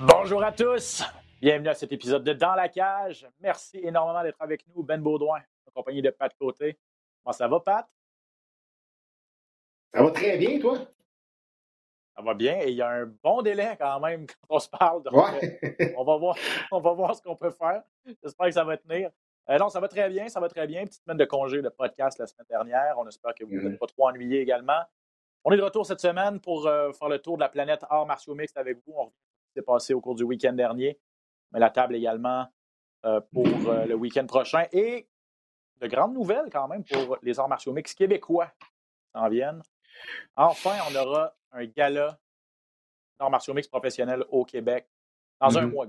Bonjour à tous! Bienvenue à cet épisode de Dans la cage. Merci énormément d'être avec nous, Ben Baudouin, en compagnie de Pat Côté. Comment ça va, Pat? Ça va très bien, toi? Ça va bien et il y a un bon délai quand même quand on se parle. Donc, Ouais. euh, on, va voir, on va voir ce qu'on peut faire. J'espère que ça va tenir. Euh, non, ça va très bien, ça va très bien. Petite semaine de congé de podcast la semaine dernière. On espère que vous Mhm. n'êtes pas trop ennuyés également. On est de retour cette semaine pour euh, faire le tour de la planète arts martiaux mixtes avec vous. On revient ce qui s'est passé au cours du week-end dernier. Mais la table également euh, pour euh, le week-end prochain. Et de grandes nouvelles quand même pour les arts martiaux mixtes québécois qui s'en viennent. Enfin, on aura un gala d'arts martiaux mixtes professionnels au Québec dans un Mhm. mois.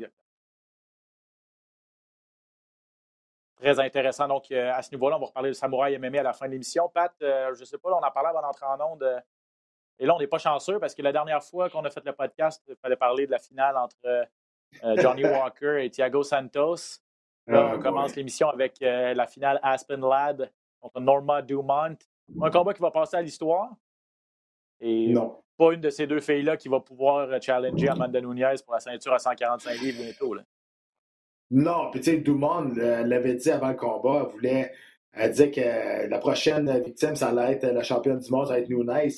Très intéressant. Donc, à ce niveau-là, on va reparler de Samouraï MMA à la fin de l'émission. Pat, je ne sais pas, là, on en parlait avant d'entrer en onde. Et là, on n'est pas chanceux parce que la dernière fois qu'on a fait le podcast, il fallait parler de la finale entre euh, euh, Johnny Walker et Thiago Santos. Là, Ah, on commence ouais. l'émission avec euh, la finale Aspen Lad contre Norma Dumont. Un combat qui va passer à l'histoire. Et Non. pas une de ces deux filles-là qui va pouvoir challenger Amanda Nunez pour la ceinture à 145 livres bientôt. là. Non, puis tu sais, Dumont euh, l'avait dit avant le combat, elle voulait, elle disait que la prochaine victime, ça allait être la championne du monde, ça allait être Nunes.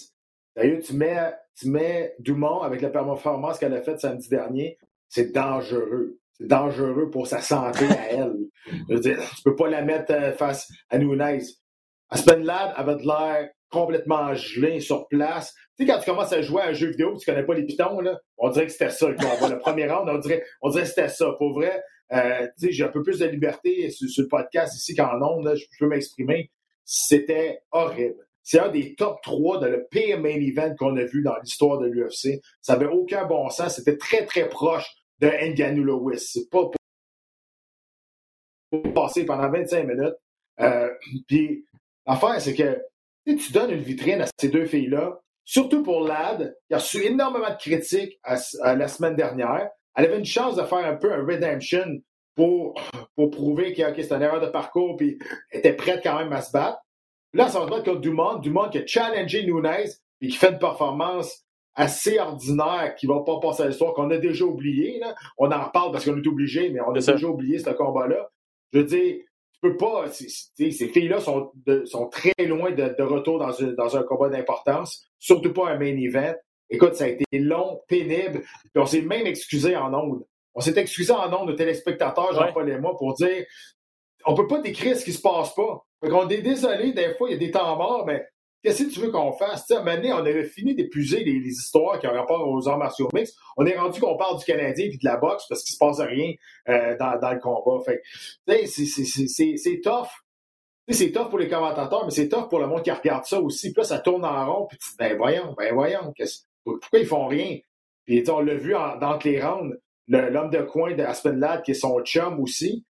D'ailleurs, tu mets, tu mets Dumont avec la performance qu'elle a faite samedi dernier, c'est dangereux. C'est dangereux pour sa santé à elle. Je veux dire, tu peux pas la mettre euh, face à Nunes. Aspen Lad avait de l'air complètement gelé sur place. Tu sais, quand tu commences à jouer à un jeu vidéo tu connais pas les pitons, là, on dirait que c'était ça le combat. Le premier round, on dirait, on dirait que c'était ça. Pour vrai, euh, tu sais, j'ai un peu plus de liberté sur, sur le podcast ici qu'en ondes, là, je peux m'exprimer. C'était horrible. C'est un des top 3 de le pire main event qu'on a vu dans l'histoire de l'UFC. Ça avait aucun bon sens. C'était très, très proche de Ngannou Lewis. C'est pas pour, passer pendant 25 minutes. Euh, puis, l'affaire, c'est que tu donnes une vitrine à ces deux filles-là, surtout pour Lad, qui a reçu énormément de critiques la semaine dernière. Elle avait une chance de faire un peu un redemption pour, pour prouver que ok, c'était une erreur de parcours, puis était prête quand même à se battre. Là, ça va se battre contre Dumont. Dumont qui a challengé Nunes et qui fait une performance assez ordinaire qui va pas passer à l'histoire, qu'on a déjà oublié. Là. On en reparle parce qu'on est obligé, mais on a déjà oublié ce combat-là. Je veux dire, tu peux pas. ces filles-là sont, très loin de, de retour dans, une- dans un combat d'importance, surtout pas un main event. Écoute, ça a été long, pénible, puis on s'est même excusé en ondes. On s'est excusé en ondes de téléspectateurs, Jean-Paul et moi, pour dire on peut pas décrire ce qui se passe pas. Qu'on est désolé, des fois, il y a des temps morts, mais qu'est-ce que tu veux qu'on fasse? Tu sais, à un moment donné, on avait fini d'épuiser les, histoires qui ont rapport aux arts martiaux mixtes. On est rendu qu'on parle du Canadien et de la boxe parce qu'il se passe rien euh, dans, le combat. Fait c'est- tough. C'est tough pour les commentateurs, mais c'est tough pour le monde qui regarde ça aussi. Puis là, ça tourne en rond, puis tu dis, ben voyons, ben voyons, pourquoi ils font rien? Puis on l'a vu dans les rounds, l'homme de coin de Aspen qui est son chum aussi,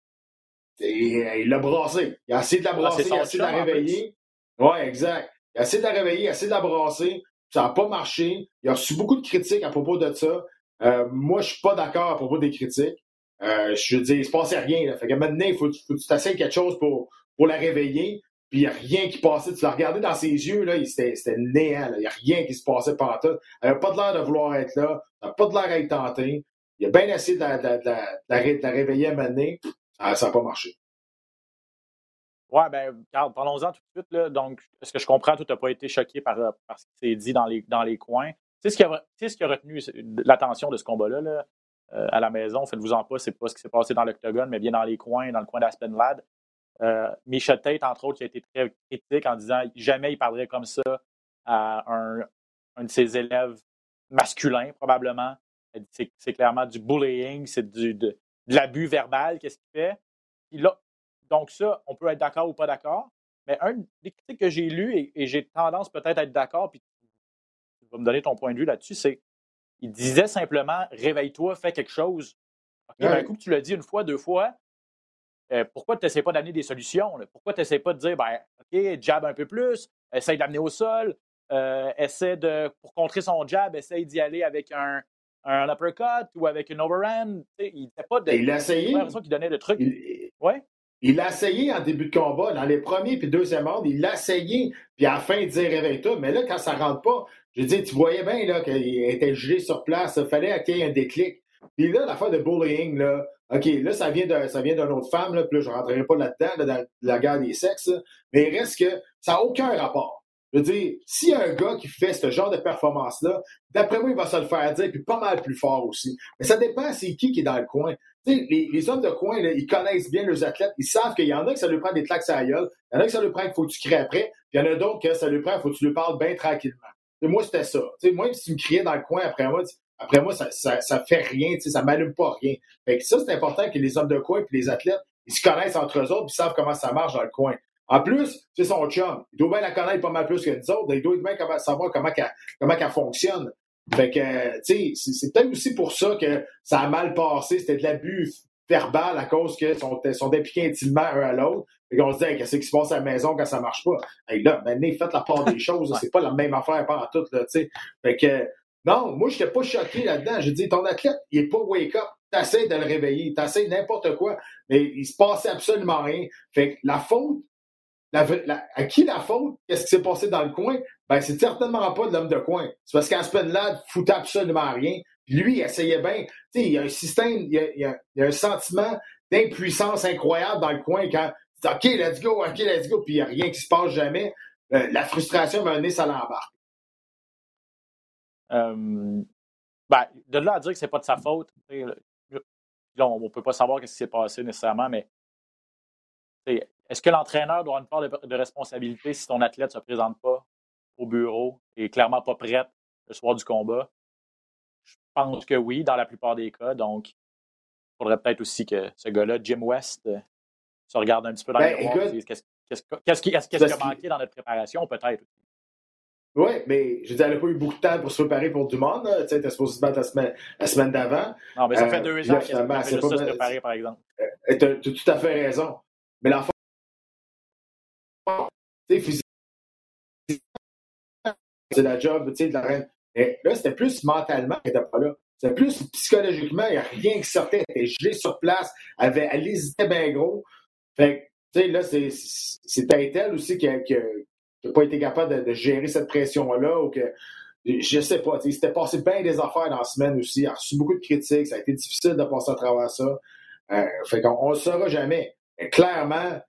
et, euh, il l'a brassé. Il a essayé de la Ah, brasser, il a essayé de la réveiller. Ouais, exact. Il a essayé de la réveiller, il a essayé de la brasser. Ça n'a pas marché. Il a reçu beaucoup de critiques à propos de ça. Euh, moi, je suis pas d'accord à propos des critiques. Euh, je veux dire, il se passait rien. Là. Fait que maintenant, il faut, faut que tu t'essayes quelque chose pour, pour la réveiller. Puis il n'y a rien qui passait. Tu l'as regardé dans ses yeux, là, c'était néant. Il n'y a rien qui se passait par tout. Elle n'a pas de l'air de vouloir être là. Elle n'a pas de l'air à être tentée. Il a bien essayé de la, de la- de la- de la la réveiller à donné. Ah, ça n'a pas marché. Ouais, ben, regarde, parlons-en tout de suite. Là. Donc, est-ce que je comprends, tu n'as pas été choqué par, euh, par ce qui s'est dit dans les, dans les coins? Tu sais ce qui a, ce qui a retenu l'attention de ce combat-là là, euh, à la maison? Faites-vous-en pas, c'est pas ce qui s'est passé dans l'octogone, mais bien dans les coins, dans le coin d'Aspen Lad. Euh, Misha Tate, entre autres, qui a été très critique en disant jamais il parlerait comme ça à un, un de ses élèves masculins, probablement. C'est c'est clairement du bullying, c'est du, de, de l'abus verbal, qu'est-ce qu'il fait? Puis là, donc ça, on peut être d'accord ou pas d'accord. Mais un des critiques que j'ai lues, et, et j'ai tendance peut-être à être d'accord, puis tu vas me donner ton point de vue là-dessus, c'est il disait simplement réveille-toi, fais quelque chose. Ben, un coup que tu l'as dit une fois, deux fois, euh, pourquoi tu n'essaies pas d'amener des solutions? là? Pourquoi tu n'essaies pas de dire ben, OK, jab un peu plus, essaye d'amener au sol, euh, essaie de, pour contrer son jab, essaye d'y aller avec un, un uppercut ou avec une overhand. Il n'était pas de. Il a essayé. l'impression qu'il donnait le truc. Il, Ouais. il l'a essayé en début de combat, dans les premiers puis deuxième rounds, il l'a essayé, puis à la fin, il dit réveille-toi. Mais là, quand ça rentre pas, je dis, tu voyais bien là, qu'il était gelé sur place, il fallait qu'il y ait un déclic. Puis là, l'affaire de bullying, là, OK, là, ça vient de, ça vient d'une autre femme, là, puis là, je ne rentrerai pas là-dedans, là, dans la guerre des sexes, là, mais il reste que ça n'a aucun rapport. Je veux dire, s'il y a un gars qui fait ce genre de performance-là, d'après moi, il va se le faire dire, puis pas mal plus fort aussi. Mais ça dépend c'est qui qui est dans le coin. Les, les hommes de coin, ils connaissent bien leurs athlètes. Ils savent qu'il y en a que ça lui prend des claques à la gueule. Il y en a que ça lui prend qu'il faut que tu cries après. Puis il y en a d'autres que ça lui prend qu'il faut que tu lui parles bien tranquillement. Moi, c'était ça. Moi, si tu me criais dans le coin après moi, après moi, ça, ça, ça fait rien. Ça m'allume pas rien. Fait que ça, c'est important que les hommes de coin et les athlètes, ils se connaissent entre eux autres puis savent comment ça marche dans le coin. En plus, c'est son chum. Il doit bien la connaître pas mal plus que nous autres. Il doit bien comment- savoir comment qu'elle fonctionne. Fait que, tu sais, c'est, peut-être aussi pour ça que ça a mal passé. C'était de l'abus verbal à cause qu'ils sont, sont impliqués intimement un à l'autre. Et qu'on se dit, Hey, qu'est-ce qui se passe à la maison quand ça marche pas? Hey, là, maintenant, faites la part des choses. C'est pas la même affaire par tout, là, tu sais. Fait que, non, moi, je n'étais pas choqué là-dedans. J'ai dit, ton athlète, il est pas wake up. T'essayes de le réveiller. T'essayes n'importe quoi. Mais il se passait absolument rien. Fait que la faute, à qui la faute? Qu'est-ce qui s'est passé dans le coin? Ben, c'est certainement pas de l'homme de coin. C'est parce qu'Aspen Ladd foutait absolument rien. Lui, il essayait bien. Tu sais, il y a un système, il y a, un sentiment d'impuissance incroyable dans le coin quand OK, let's go, OK, let's go, puis il n'y a rien qui se passe jamais. Euh, la frustration m'a donné, ça l'embarque. Euh, ben, de là à dire que c'est pas de sa faute, là, on ne peut pas savoir ce qui s'est passé nécessairement, mais est-ce que l'entraîneur doit avoir une part de, de responsabilité si ton athlète ne se présente pas au bureau et est clairement pas prête le soir du combat? Je pense que oui, dans la plupart des cas. Donc, il faudrait peut-être aussi que ce gars-là, Jim West, euh, se regarde un petit peu dans Ben, le miroir et dise qu'est-ce qu'est-ce que- qu'est-ce qui, a manqué dans notre préparation, peut-être. Oui, mais je veux dire, elle n'a pas eu beaucoup de temps pour se préparer pour du monde. Tu sais, était supposée se battre la semaine, d'avant. Non, mais ça Euh, fait deux là, ans qu'elle s'est pas se préparer, par exemple. Et Tu as, tout à fait raison. Mais l'enfant, c'est la job, de la reine. Mais là, c'était plus mentalement qu'elle n'était pas là. C'était plus psychologiquement, il n'y a rien qui sortait. Elle était gelée sur place, elle, avait, elle hésitait bien gros. Fait tu sais, là, c'est, elle aussi qui n'a pas été capable de, gérer cette pression-là ou que, je sais pas, il s'était passé bien des affaires dans la semaine aussi. Il a reçu beaucoup de critiques, ça a été difficile de passer à travers ça. Euh, fait qu'on on le saura jamais. Mais clairement,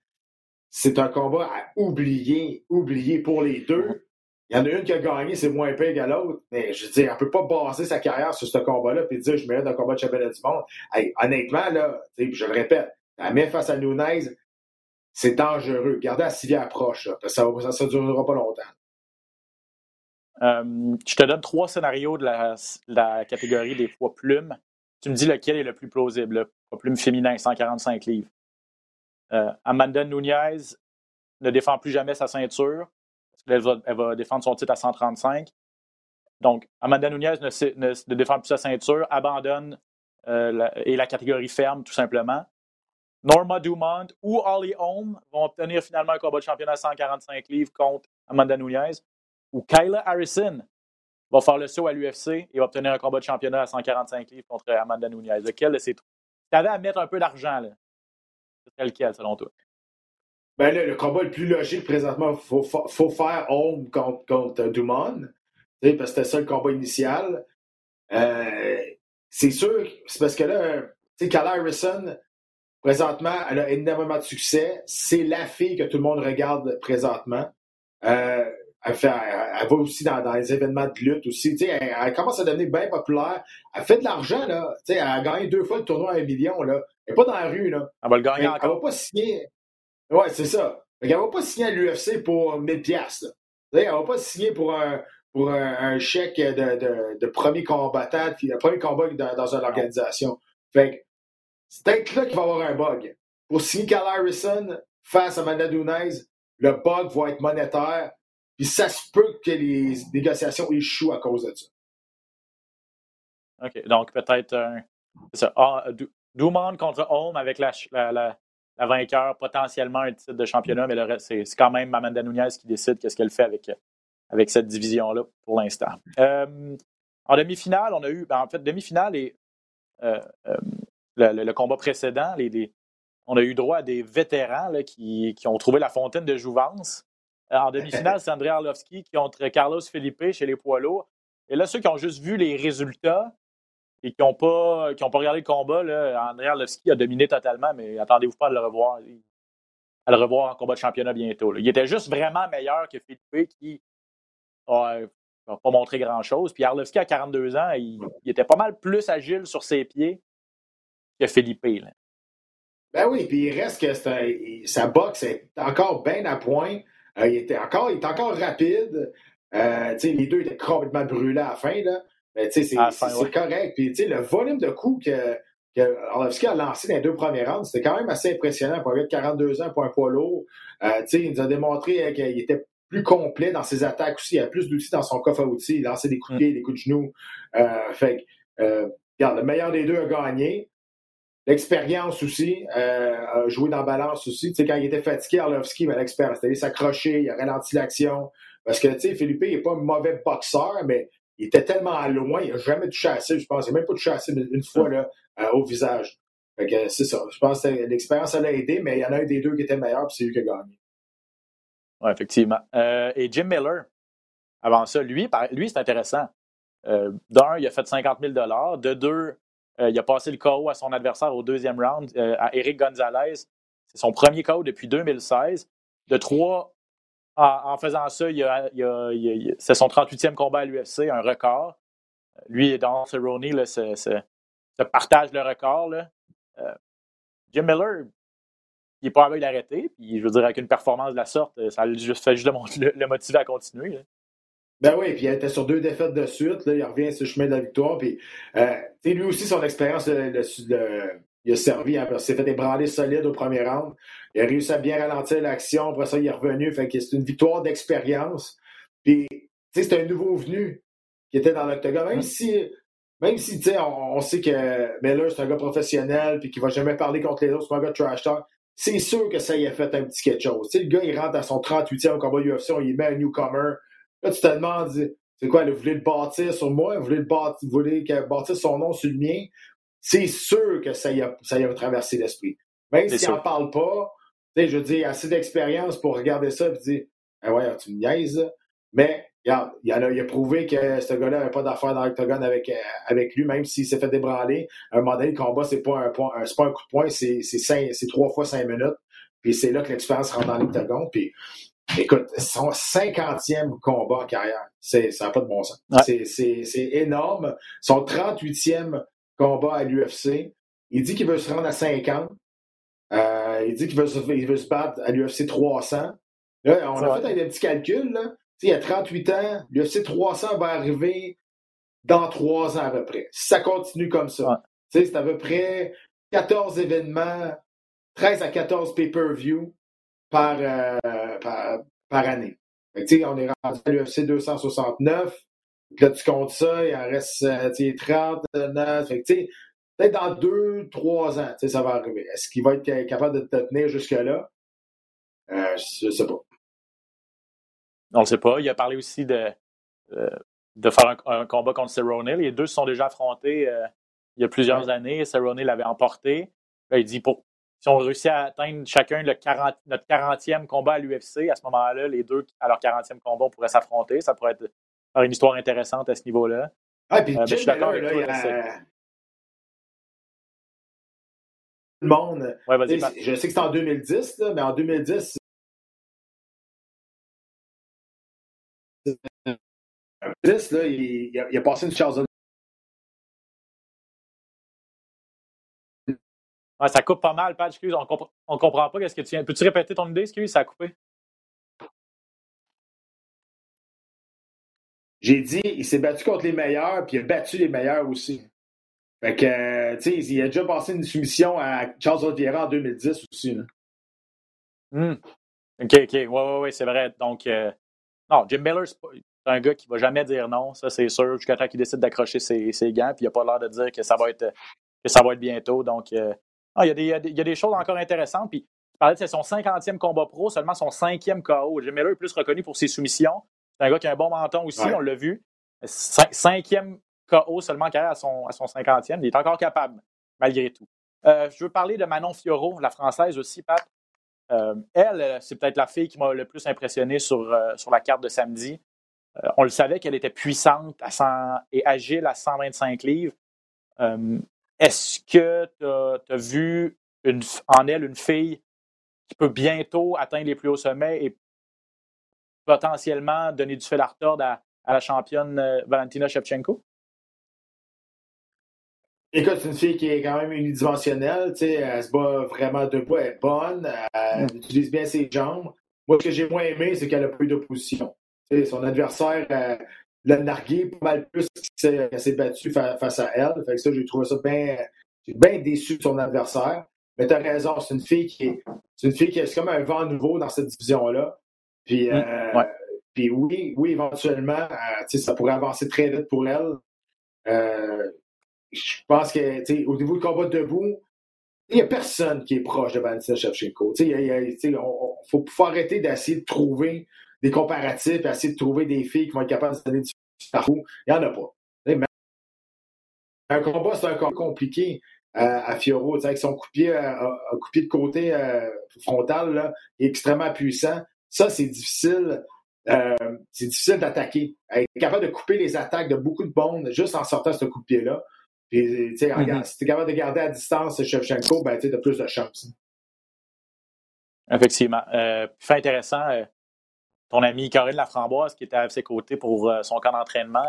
c'est un combat à oublier, oublier pour les deux. Il y en a une qui a gagné, c'est moins pire que l'autre. Mais je veux dire, on peut pas baser sa carrière sur ce combat-là et dire je mérite un combat de championnat du monde. Hey, honnêtement, là, je le répète, la main face à Nunez, c'est dangereux. Gardez la civière proche, là, parce que ça ne durera pas longtemps. Euh, je te donne trois scénarios de la, de la catégorie des poids plumes. Tu me dis lequel est le plus plausible. Le poids plume féminin, 145 livres. Euh, Amanda Nunez ne défend plus jamais sa ceinture. Qu'elle va, elle va défendre son titre à 135. Donc, Amanda Nunez ne, défend plus sa ceinture, abandonne euh, et la catégorie ferme, tout simplement. Norma Dumont ou Holly Holm vont obtenir finalement un combat de championnat à 145 livres contre Amanda Nunez ou Kyla Harrison va faire le saut à l'UFC et va obtenir un combat de championnat à 145 livres contre Amanda Nunez. Lequel de trois? Tu avais à mettre un peu d'argent, lequel selon toi? Ben là, le combat le plus logique présentement, il faut, fa- faut faire Home contre, contre Dumont. tu sais, Parce que c'était ça le combat initial. Euh, c'est sûr, c'est parce que là, tu sais, Harrison, présentement, elle a énormément de succès. C'est la fille que tout le monde regarde présentement. Euh, elle, fait, elle, elle va aussi dans, dans les événements de lutte aussi. Elle, elle commence à devenir bien populaire. Elle fait de l'argent, là. Elle a gagné deux fois le tournoi à un million. Là. Elle n'est pas dans la rue. Là. Elle va le gagner Elle, encore. elle va pas signer. Ouais, c'est ça. Fait qu'elle va pas signer à l'UFC pour 1000 piastres. Elle va pas signer pour un, pour un, un chèque de, de, de premier combattant, puis un premier combat dans, dans une organisation. Fait c'est peut-être là qu'il va y avoir un bug. Pour signer Cal Harrison face à Amanda le bug va être monétaire, puis ça se peut que les négociations échouent à cause de ça. OK. Donc, peut-être un. C'est ça. Ah, contre Holm avec la, la, la, vainqueur, potentiellement un titre de championnat, mais le reste, c'est, quand même Amanda Nunez qui décide qu'est-ce qu'elle fait avec, avec cette division-là pour l'instant. Euh, en demi-finale, on a eu. Ben, en fait, demi-finale et euh, euh, le, le, combat précédent, les, les, on a eu droit à des vétérans là, qui, qui, ont trouvé la fontaine de jouvence. En demi-finale, c'est André Arlovski contre Carlos Felipe chez les poids. Et là, ceux qui ont juste vu les résultats et qui n'ont pas, pas regardé le combat, André Arlovski a dominé totalement, mais attendez-vous pas à le revoir. À le revoir en combat de championnat bientôt. Il était juste vraiment meilleur que Felipe qui n'a pas montré grand-chose. Puis Arlovski, à 42 ans, il, était pas mal plus agile sur ses pieds que Felipe. Ben oui, puis il reste que sa boxe est encore bien à point. Euh, il, était encore, il est encore rapide. Euh, les deux étaient complètement brûlés à la fin. Là. Mais c'est ouais. correct. Puis le volume de coups que, que Arlovski a lancé dans les deux premières rounds, c'était quand même assez impressionnant pour un de 42 ans pour un poids lourd. Euh, il nous a démontré euh, qu'il était plus complet dans ses attaques aussi. Il a plus d'outils dans son coffre à outils. Il lançait des coups de mm. pied, des coups de genoux. fait regarde, le meilleur des deux a gagné. L'expérience aussi, euh, joué dans la balance aussi. Tu sais, quand il était fatigué, Arlovski, mais l'expérience, c'est-à-dire s'accrocher, il a ralenti l'action. Parce que, tu sais, Philippe, il n'est pas un mauvais boxeur, mais il était tellement loin, il n'a jamais touché assez, je pense. Il n'a même pas touché assez une fois là, euh, au visage. Fait que c'est ça. Je pense que l'expérience, elle a aidé, mais il y en a un des deux qui était meilleur, puis c'est lui qui a gagné. Oui, effectivement. Euh, et Jim Miller, avant ça, lui, lui c'est intéressant. Euh, D'un, il a fait 50 000 De deux, euh, il a passé le KO à son adversaire au deuxième round, euh, à Eric Gonzalez. C'est son premier KO depuis 2016. De trois, en, faisant ça, c'est son 38e combat à l'UFC, un record. Lui et Don Cerrone se, se, partagent le record. Là. Euh, Jim Miller, il n'est pas aveugle d'arrêter. Puis, je veux dire, avec une performance de la sorte, ça fait juste le, le motiver à continuer. Ben oui, puis il était sur deux défaites de suite. Là, il revient sur le chemin de la victoire. Puis, euh, lui aussi, son expérience, il a servi. Hein, il s'est fait ébranler solide au premier round. Il a réussi à bien ralentir l'action. Après ça, il est revenu. Fait que c'est une victoire d'expérience. Puis, c'est un nouveau venu qui était dans l'octogone. Même si, même si on, on sait que Miller, c'est un gars professionnel puis qu'il va jamais parler contre les autres, c'est un gars de trash talk. C'est sûr que ça y a fait un petit quelque chose. sais, le gars, il rentre à son 38e combat UFC, on y met un newcomer. Là, tu te demandes, c'est quoi, vous voulez le bâtir sur moi, vous voulez, le bâtir, voulez bâtir son nom sur le mien? C'est sûr que ça y a, ça y a traversé l'esprit. Même s'il n'en parle pas, je veux dire, assez d'expérience pour regarder ça et dire, ah ouais, tu me niaises. Mais, regarde, il a, il a prouvé que ce gars-là n'avait pas d'affaires dans l'octogone avec, euh, avec lui, même s'il s'est fait débranler. À un moment donné, le combat, c'est pas un, point, c'est pas un coup de poing, c'est, c'est trois fois cinq minutes. Puis c'est là que l'expérience rentre dans l'octogone. Puis Écoute, son 50e combat en carrière, c'est, ça n'a pas de bon sens. C'est, énorme. Son 38e combat à l'UFC. Il dit qu'il veut se rendre à 50. Euh, il dit qu'il veut, veut se battre à l'UFC 300. Là, on a fait un petit calcul. Là. il y a 38 ans, l'UFC 300 va arriver dans 3 ans à peu près. Si ça continue comme ça. C'est à peu près 14 événements, 13 à 14 pay-per-view par, euh, par, par, année. On est rendu à l'UFC 269. Là, tu comptes ça, il en reste 39. Fait peut-être dans deux, trois ans, ça va arriver. Est-ce qu'il va être capable de te tenir jusque-là? Euh, je ne sais pas. On ne sait pas. Il a parlé aussi de, euh, de faire un, combat contre Cerrone. Les deux se sont déjà affrontés euh, il y a plusieurs années. Cerrone l'avait emporté. il dit pour, si on réussit à atteindre chacun le 40, notre 40e combat à l'UFC, à ce moment-là, les deux, à leur 40e combat, on pourrait s'affronter. Ça pourrait être une histoire intéressante à ce niveau-là. Ah, puis euh, je suis d'accord avec toi. Le monde. je sais que c'est en 2010, là, mais en 2010, là, il, il, a, il, a, passé une Charles ça coupe pas mal, Pat. Excuse, on, compre on comprend pas. Qu'est-ce que tu viens. Peux-tu répéter ton idée? Excuse, ça a coupé? J'ai dit, il s'est battu contre les meilleurs, puis il a battu les meilleurs aussi. Fait que, tu sais, il a déjà passé une soumission à Charles Oliveira en 2010 aussi. Hmm. OK, OK. Oui, oui, oui, c'est vrai. Donc, euh, non, Jim Miller, c'est un gars qui ne va jamais dire non, ça c'est sûr, jusqu'à temps qu'il décide d'accrocher ses, ses, gants, puis il n'a pas l'air de dire que ça va être, que ça va être bientôt. Donc, euh, non, il, y a des, il, y a des, choses encore intéressantes. Puis, tu parlais de son 50e combat pro, seulement son cinquième KO. Jim Miller est plus reconnu pour ses soumissions. C'est un gars qui a un bon menton aussi, ouais. on l'a vu. Cinquième KO seulement carrière à son, à son 50e. Il est encore capable, malgré tout. Euh, je veux parler de Manon Fioro, la française aussi, Pat. Euh, elle, c'est peut-être la fille qui m'a le plus impressionné sur, euh, sur la carte de samedi. Euh, on le savait qu'elle était puissante à 100, et agile à 125 livres. Euh, est-ce que tu as, vu une, en elle une fille qui peut bientôt atteindre les plus hauts sommets et potentiellement donner du fil à retordre à, à la championne Valentina Shevchenko? Écoute, c'est une fille qui est quand même unidimensionnelle. Elle se bat vraiment debout, elle est bonne, elle mm. utilise bien ses jambes. Moi, ce que j'ai moins aimé, c'est qu'elle a plus d'opposition. Son adversaire euh, l'a nargué pas mal plus qu'elle s'est battue fa face à elle. Fait que ça, j'ai trouvé ça bien bien déçu de son adversaire. Mais tu as raison, c'est une fille qui est. C'est une fille qui est comme un vent nouveau dans cette division-là. Puis, mm. euh, ouais. puis oui, oui, éventuellement, euh, ça pourrait avancer très vite pour elle. Euh, je pense que, au niveau du combat debout, il n'y a personne qui est proche de Valentina Shevchenko. Il faut, faut arrêter d'essayer de trouver des comparatifs, essayer de trouver des filles qui vont être capables de se donner du. Il n'y en a pas. Un combat, c'est un combat compliqué euh, à Fioro. Avec son coup de pied, euh, coup de, pied de côté euh, frontal, là, extrêmement puissant. Ça, c'est difficile. Euh, c'est difficile d'attaquer. Être capable de couper les attaques de beaucoup de bondes juste en sortant ce coup de pied-là. Puis, tu sais, mm -hmm. si tu es capable de garder à distance Shevchenko, ben, tu as plus de chance. Effectivement. Euh, fait intéressant, euh, ton ami Corinne Laframboise, qui était à ses côtés pour euh, son camp d'entraînement,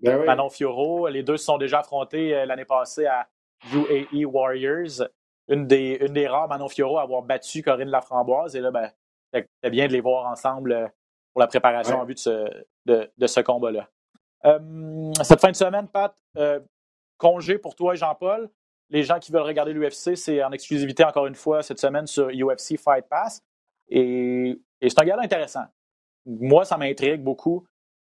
ben oui. Manon Fioro, les deux se sont déjà affrontés l'année passée à UAE Warriors. Une des, une des rares Manon Fioro à avoir battu Corinne Laframboise. Et là, ben, c'était bien de les voir ensemble pour la préparation ouais. en vue de ce, de, de ce combat-là. cette fin de semaine, Pat, congé pour toi et Jean-Paul. Les gens qui veulent regarder l'UFC, c'est en exclusivité encore une fois cette semaine sur UFC Fight Pass. Et, et c'est un gars intéressant. Moi, ça m'intrigue beaucoup.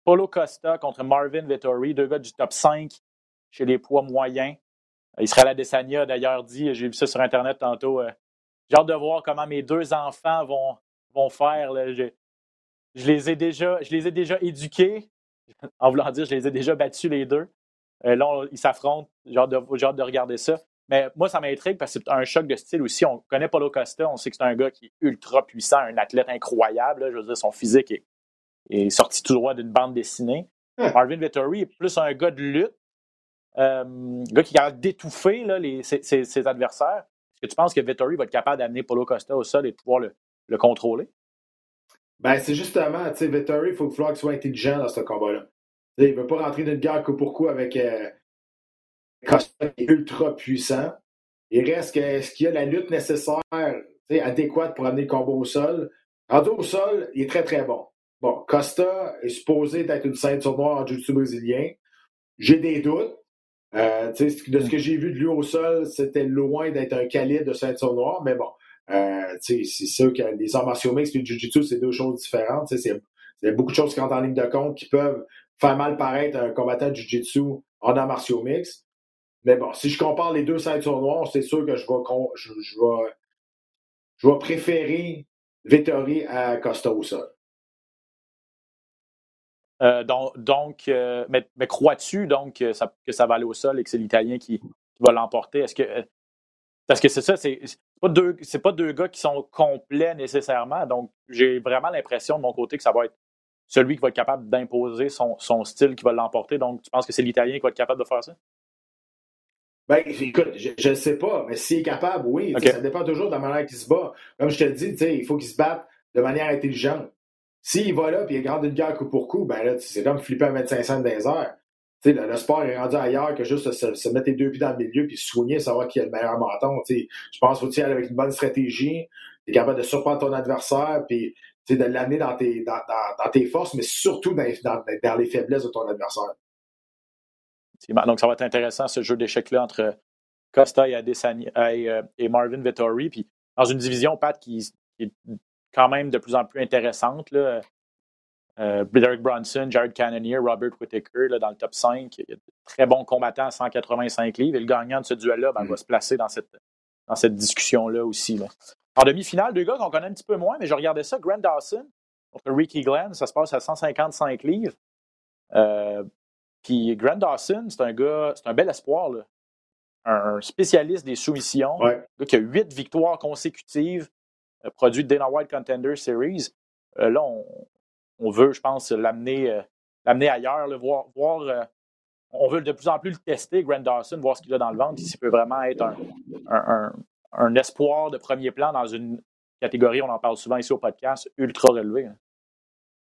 Polo Costa contre Marvin Vettori, deux gars du top 5 chez les poids moyens. Israël Adesanya a d'ailleurs dit, j'ai vu ça sur Internet tantôt, euh, j'ai hâte de voir comment mes deux enfants vont, vont faire. Je, les ai déjà, je les ai déjà éduqués, en voulant dire, je les ai déjà battus les deux. Euh, là, ils s'affrontent. J'ai hâte de regarder ça. Mais moi, ça m'intrigue parce que c'est un choc de style aussi. On connaît Paulo Costa, on sait que c'est un gars qui est ultra puissant, un athlète incroyable. Là. Je veux dire, son physique est, est sorti tout droit d'une bande dessinée. Marvin Vettori est plus un gars de lutte, euh, un gars qui est capable d'étouffer là, les, ses, ses, ses, adversaires. Est-ce que tu penses que Vettori va être capable d'amener Paulo Costa au sol et de pouvoir le, le contrôler? Ben, c'est justement, tu sais, Vettori, il faut falloir qu'il soit intelligent dans ce combat-là. Il ne veut pas rentrer d'une guerre coup pour coup avec euh, Costa est ultra puissant. Il reste que est-ce qu'il y a la lutte nécessaire, adéquate pour amener le combat au sol? Rendu au sol, il est très très bon. Bon, Costa est supposé d'être une ceinture noire en jiu-jitsu brésilien. J'ai des doutes. Euh, de ce que j'ai vu de lui au sol, c'était loin d'être un calibre de ceinture noire, mais bon, euh, c'est sûr que les arts martiaux mixtes et le jiu-jitsu, c'est deux choses différentes. A beaucoup de choses qui rentrent en ligne de compte qui peuvent faire mal paraître un combattant de jiu-jitsu en arts martiaux mixtes. Mais bon, si je compare les deux ceintures noires, c'est sûr que je vais, préférer Vettori à Costa au sol. Euh, donc, donc euh, mais, crois-tu donc que ça, va aller au sol et que c'est l'Italien qui, va l'emporter? Est-ce que parce que c'est ça, c'est pas deux pas deux gars qui sont complets nécessairement. Donc, j'ai vraiment l'impression de mon côté que ça va être celui qui va être capable d'imposer son, style qui va l'emporter. Donc, tu penses que c'est l'Italien qui va être capable de faire ça? Ben, écoute, je ne sais pas, mais s'il est capable, oui. Okay. Ça dépend toujours de la manière qu'il se bat. Comme je te dis, il faut qu'il se batte de manière intelligente. S'il va là et il garde une guerre coup pour coup, ben là, c'est comme flipper à mettre 500 dans les airs. Le, le, sport est rendu ailleurs que juste se, se, mettre les deux pieds dans le milieu puis se soigner, savoir qui a le meilleur menton. T'sais. Je pense qu'il faut aller avec une bonne stratégie, tu es capable de surprendre ton adversaire, puis de l'amener dans tes, dans, dans, dans tes forces, mais surtout dans, dans, les faiblesses de ton adversaire. Donc, ça va être intéressant, ce jeu d'échecs-là entre Costa et, Adesanya, et, euh, et, Marvin Vettori. Puis, dans une division, Pat, qui, qui, quand même de plus en plus intéressantes. Là. Euh, Derek Bronson, Jared Cannonier, Robert Whittaker là, dans le top 5. Il y a de très bons combattants à 185 livres. Et le gagnant de ce duel-là ben, va se placer dans cette, dans cette discussion-là aussi. Là. En demi-finale, deux gars qu'on connaît un petit peu moins, mais je regardais ça. Grant Dawson contre Ricky Glenn, ça se passe à 155 livres. Euh, puis Grant Dawson, c'est un gars, c'est un bel espoir. Là. Un spécialiste des soumissions. Ouais. Un gars qui a huit victoires consécutives euh, produites Dana White Contender Series. Euh, là, on, on veut, je pense, l'amener euh, l'amener ailleurs, là, voir, voir euh, on veut de plus en plus le tester, Grant Dawson, voir ce qu'il a dans le ventre, s'il peut vraiment être un, un, un, un espoir de premier plan dans une catégorie, on en parle souvent ici au podcast, ultra relevé. hein.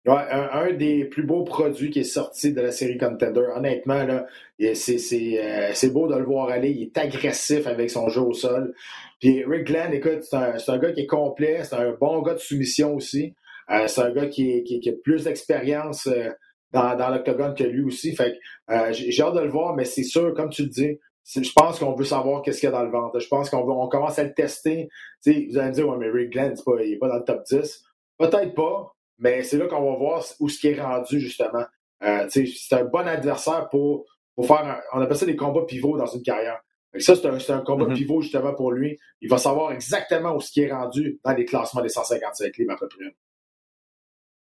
Un, des plus beaux produits qui est sorti de la série Contender. Honnêtement, là, c'est c'est, euh, c'est beau de le voir aller. Il est agressif avec son jeu au sol. Puis Rick Glenn, écoute, c'est un, c'est un gars qui est complet. C'est un bon gars de soumission aussi. Euh, c'est un gars qui, qui, a plus d'expérience euh, dans, dans l'octogone que lui aussi. Fait que j'ai hâte de le voir, mais c'est sûr, comme tu le dis, je pense qu'on veut savoir qu'est-ce qu'il y a dans le ventre. Je pense qu'on veut- on commence à le tester. Tu sais, vous allez me dire, ouais, mais Rick Glenn, c'est pas, il n'est pas dans le top 10. Peut-être pas, mais c'est là qu'on va voir où ce qui est rendu, justement. Euh, c'est un bon adversaire pour, pour faire, un- on appelle ça des combats pivots dans une carrière. Ça, c'est un, combat Mhm. pivot, justement, pour lui. Il va savoir exactement où ce qui est rendu dans les classements des 155 livres, à peu près.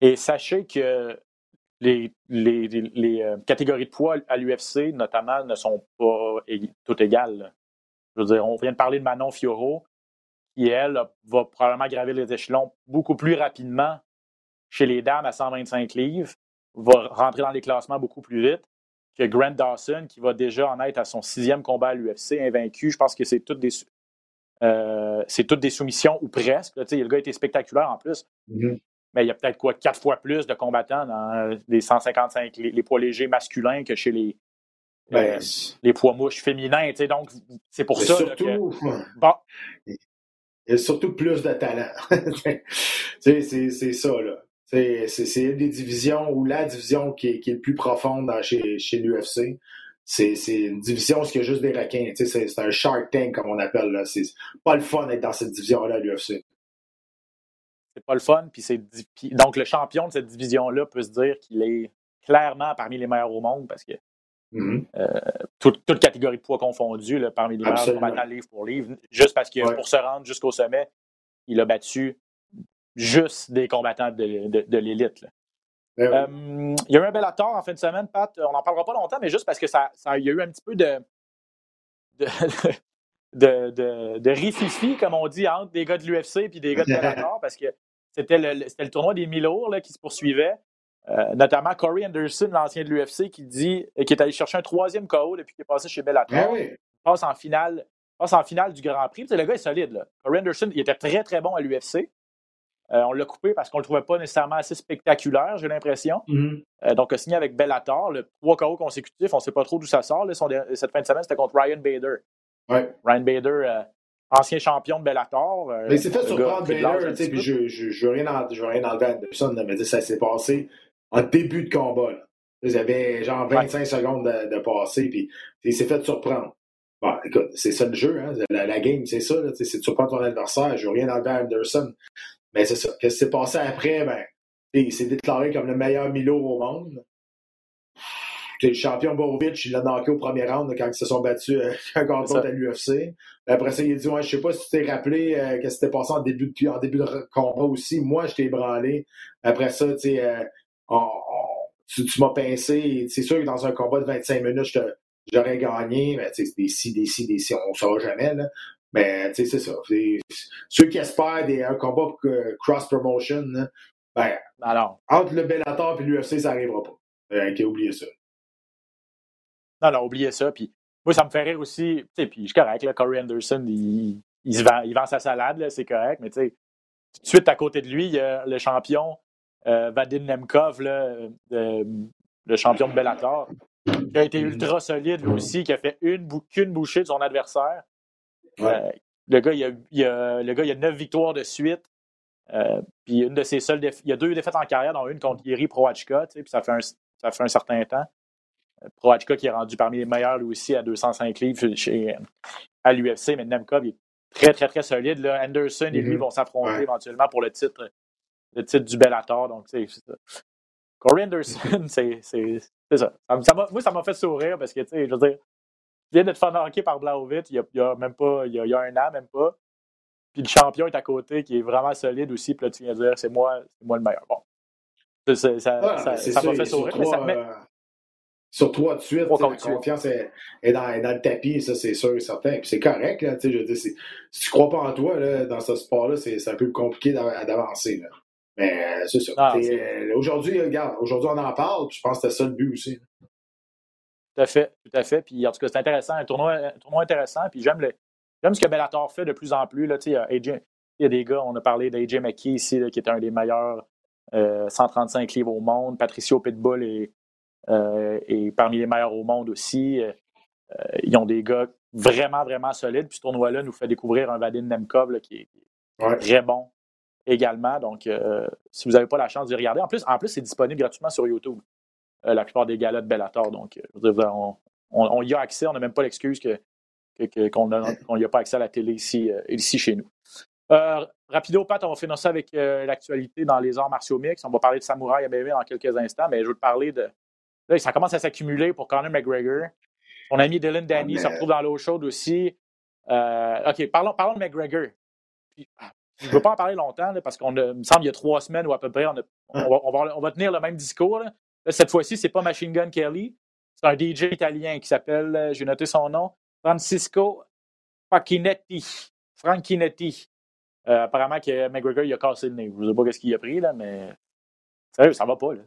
Et sachez que les, les, les- les, euh, catégories de poids à l'UFC, notamment, ne sont pas toutes égales. Je veux dire, on vient de parler de Manon Fioro, qui, elle, va probablement gravir les échelons beaucoup plus rapidement chez les dames à 125 livres, va rentrer dans les classements beaucoup plus vite que Grant Dawson, qui va déjà en être à son sixième combat à l'UFC, invaincu. Je pense que c'est toutes des, euh, c'est toutes des soumissions, ou presque. là. Le gars a été spectaculaire en plus mais il y a peut-être quoi quatre fois plus de combattants dans les 155 les, les poids légers masculins que chez les, Ben, euh, les poids mouches féminins. Donc, c'est pour ça là, que. surtout, Bon, il y a surtout plus de talent. C'est ça, là. C'est une des divisions ou la division qui est, qui est le plus profonde dans- chez, chez l'UFC. C'est une division où il y a juste des requins. C'est un Shark Tank, comme on appelle. C'est pas le fun d'être dans cette division-là à l'UFC. c'est pas le fun. Puis donc, le champion de cette division-là peut se dire qu'il est clairement parmi les meilleurs au monde parce que Mhm. toute, toute catégorie de poids confondue, là, parmi les meilleurs combattants livre pour livre, juste parce que Ouais. pour se rendre jusqu'au sommet, il a battu juste des combattants de, de- de l'élite. là. Ben oui. Euh, il y a eu un bel acteur en fin de semaine, Pat. On n'en parlera pas longtemps, mais juste parce que ça, ça- il y a eu un petit peu de. de, de, de, de rififi, comme on dit, entre des gars de l'UFC et des gars de Bellator, parce que c'était le, le- c'était le tournoi des Milo là, qui se poursuivait. Euh, notamment Corey Anderson, l'ancien de l'UFC, qui dit qui est allé chercher un troisième KO depuis qu'il est passé chez Bellator Ben oui. passe en finale, passe en finale du Grand Prix. Le gars est solide. Là. Corey Anderson, il était très, très bon à l'UFC. Euh, on l'a coupé parce qu'on le trouvait pas nécessairement assez spectaculaire, j'ai l'impression. Mhm. Euh, donc, a signé avec Bellator, le trois KO consécutifs. On ne sait pas trop d'où ça sort. là. Son der- cette fin de semaine, c'était contre Ryan Bader. Ouais. Ryan Bader, euh, ancien champion de Bellator. euh, Mais il s'est fait surprendre petit puis je, je veux rien en- je veux rien enlever à Anderson, mais ça s'est passé en début de combat. Là. Ils avaient genre 25 secondes de, de passer, puis il s'est fait surprendre. Bon, écoute, c'est ça le jeu, hein? la, la game, c'est ça, c'est de surprendre ton adversaire. Je veux rien enlever à Anderson. Mais c'est ça. Qu'est-ce qui s'est passé après? Ben, il s'est déclaré comme le meilleur Milo au monde. Le champion Borovic, il l'a knocké au premier round quand ils se sont battus un contre à l'UFC. Après ça, il a dit ouais, Je sais pas si tu t'es rappelé euh, qu'est-ce qui s'était passé en début, de, en début de combat aussi. Moi, je t'ai ébranlé. Après ça, euh, on- tu, tu m'as pincé. C'est sûr que dans un combat de 25 minutes, j'aurais gagné. Mais sais, c'est des si, des si, des si, on ne saura jamais. Là. Mais tu sais, c'est ça. Ceux qui espèrent des, un combat euh, cross-promotion, là, ben, Alors, entre le Bellator et l'UFC, ça n'arrivera pas. Euh, oublié ça. non, non, oubliez ça. Puis, moi, ça me fait rire aussi. Tu sais, puis, je suis correct. Là, Corey Anderson, il, il, se vend, il vend sa salade, c'est correct. Mais tu sais, tout de suite à côté de lui, il y a le champion euh, Vadim Nemkov, là, de- le champion de Bellator, qui a été ultra solide lui aussi, qui a fait une bou- bouchée de son adversaire. Ouais. Euh, le, gars, il a, il a- le gars, il a neuf victoires de suite. Euh, puis une de ses seules il y a deux défaites en carrière, dont une contre Iri Proachka, puis ça fait un, ça fait un certain temps. Euh, Proachka qui est rendu parmi les meilleurs lui aussi à 205 livres chez, à l'UFC, mais Nemkov il est très, très, très solide. Là. Anderson et lui Mhm. vont s'affronter Ouais. éventuellement pour le titre le titre du Bellator. Donc, c'est ça. Corey Anderson, c'est ça. ça moi, ça m'a fait sourire parce que, tu sais, je veux dire, vient d'être fanarqué par Blaovic il y a, il y a même pas, il y a, il y a, un an, même pas. Puis le champion est à côté, qui est vraiment solide aussi. Puis là, tu viens de dire, c'est moi, moi le meilleur. Bon. Ça, ça, ah, ça m'a fait sourire. mais ça met... euh, sur toi de suite, la confiance est, est, dans, est, dans, le tapis, ça c'est sûr et certain. Puis c'est correct, là, je dis, si tu crois pas en toi là, dans ce sport-là, c'est un peu compliqué d'avancer. Mais c'est ça. Euh, aujourd'hui, regarde, aujourd'hui on en parle, puis je pense que c'était ça le but aussi. Tout à fait, tout à fait. Puis en tout cas, c'est intéressant, un tournoi, un tournoi intéressant. Puis j'aime le, J'aime ce que Bellator fait de plus en plus. Là, il, y a il y a des gars, on a parlé d'AJ McKee ici, là, qui est un des meilleurs euh, 135 livres au monde. Patricio Pitbull est, euh, est, parmi les meilleurs au monde aussi. Euh, ils ont des gars vraiment, vraiment solides. Puis ce tournoi-là nous fait découvrir un Vadim Nemkov là, qui est, ouais. très bon également. Donc, euh, si vous n'avez pas la chance de regarder, en plus, en plus c'est disponible gratuitement sur YouTube. La plupart des galas de Bellator. Donc, on, on, on, y a accès. On n'a même pas l'excuse que qu'on n'y a pas accès à la télé ici, euh, ici chez nous. Euh, rapido, Pat, on va finir ça avec euh, l'actualité dans les arts martiaux mix. On va parler de Samouraï MMA dans quelques instants, mais je veux te parler de. Là, ça commence à s'accumuler pour Conor McGregor. Mon ami Dylan Danny se retrouve dans l'eau chaude aussi. OK, parlons, parlons de McGregor. Ah, je ne veux pas en parler longtemps parce qu'on me semble il y a trois semaines ou à peu près, on, va, on, va, tenir le même discours. Là. Cette fois-ci, ce n'est pas Machine Gun Kelly. C'est un DJ italien qui s'appelle, j'ai noté son nom, Francisco Facchinetti. Franchinetti. Euh, apparemment que McGregor il a cassé le nez. Je ne sais pas ce qu'il a pris, là, mais. Sérieux, ça va pas. Là.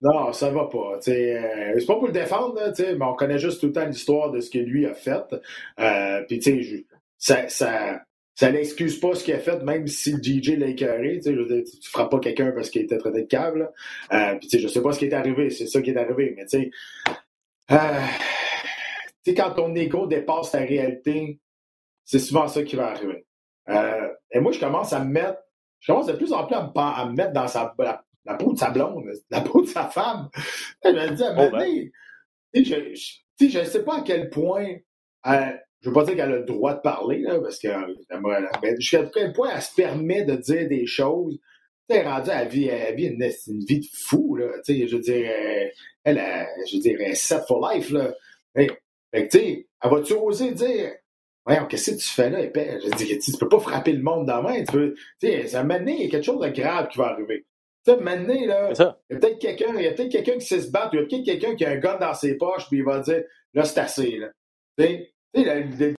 Non, ça va pas. Euh, c'est pas pour le défendre, mais on connaît juste tout le temps l'histoire de ce que lui a fait. Euh, Puis, tu sais, ça, ça n'excuse pas ce qu'il a fait, même si le DJ l'a écœuré. Tu ne frappes pas quelqu'un parce qu'il était traité de câble. Euh, puis, je sais pas ce qui est arrivé. C'est ça qui est arrivé. Mais, tu sais. Euh, tu sais, quand ton ego dépasse ta réalité, c'est souvent ça qui va arriver. Euh, et moi, je commence à me mettre, je commence de plus en plus à me, à me mettre dans sa, la, peau de sa blonde, la peau de sa femme. Je me dis, à un moment donné, je ne sais pas à quel point, euh, je ne veux pas dire qu'elle a le droit de parler, là, parce que euh, jusqu'à quel point elle se permet de dire des choses. Tu sais, rendue à vie, elle vit une, une, vie de fou, là. Tu sais, je veux dire, elle, a, je veux dire, elle set for life, là. Fait que, tu sais, elle va-tu oser dire, voyons, qu'est-ce que tu fais là, épais? Je dis, tu peux pas frapper le monde dans la main. Tu peux, tu sais, ça maintenant, il y a quelque chose de grave qui va arriver. Tu sais, maintenant, là, il y a peut-être quelqu'un, il y a peut-être quelqu'un qui sait se battre, il y a peut-être quelqu'un qui a un gun dans ses poches, puis il va dire, là, c'est assez, là. Tu sais, le,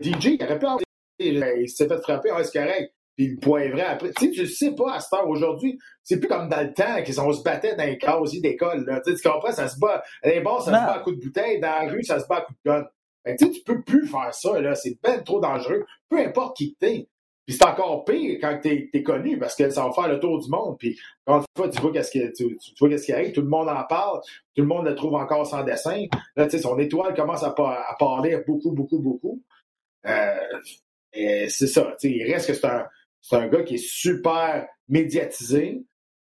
DJ, il aurait pu avoir, il s'est fait frapper, ah, c'est correct. Puis le point vrai après. Tu sais, tu sais pas à cette heure aujourd'hui. C'est plus comme dans le temps qu'on se battait dans les casiers d'école. Tu, sais, tu comprends? Ça se bat. À les bars, ça se bat à coups de bouteille. Dans la rue, ça se bat à coups de gun. tu sais, tu peux plus faire ça. là. C'est bien trop dangereux. Peu importe qui t'es. Puis c'est encore pire quand t'es es connu parce que ça va faire le tour du monde. Puis quand tu vois qu'est-ce qui, tu, vois qu'est-ce qui arrive, tout le monde en parle, tout le monde le trouve encore sans dessin. Là, tu sais, son étoile commence à, à parler beaucoup, beaucoup, beaucoup. Euh, c'est ça. Tu il reste que c'est un, un gars qui est super médiatisé.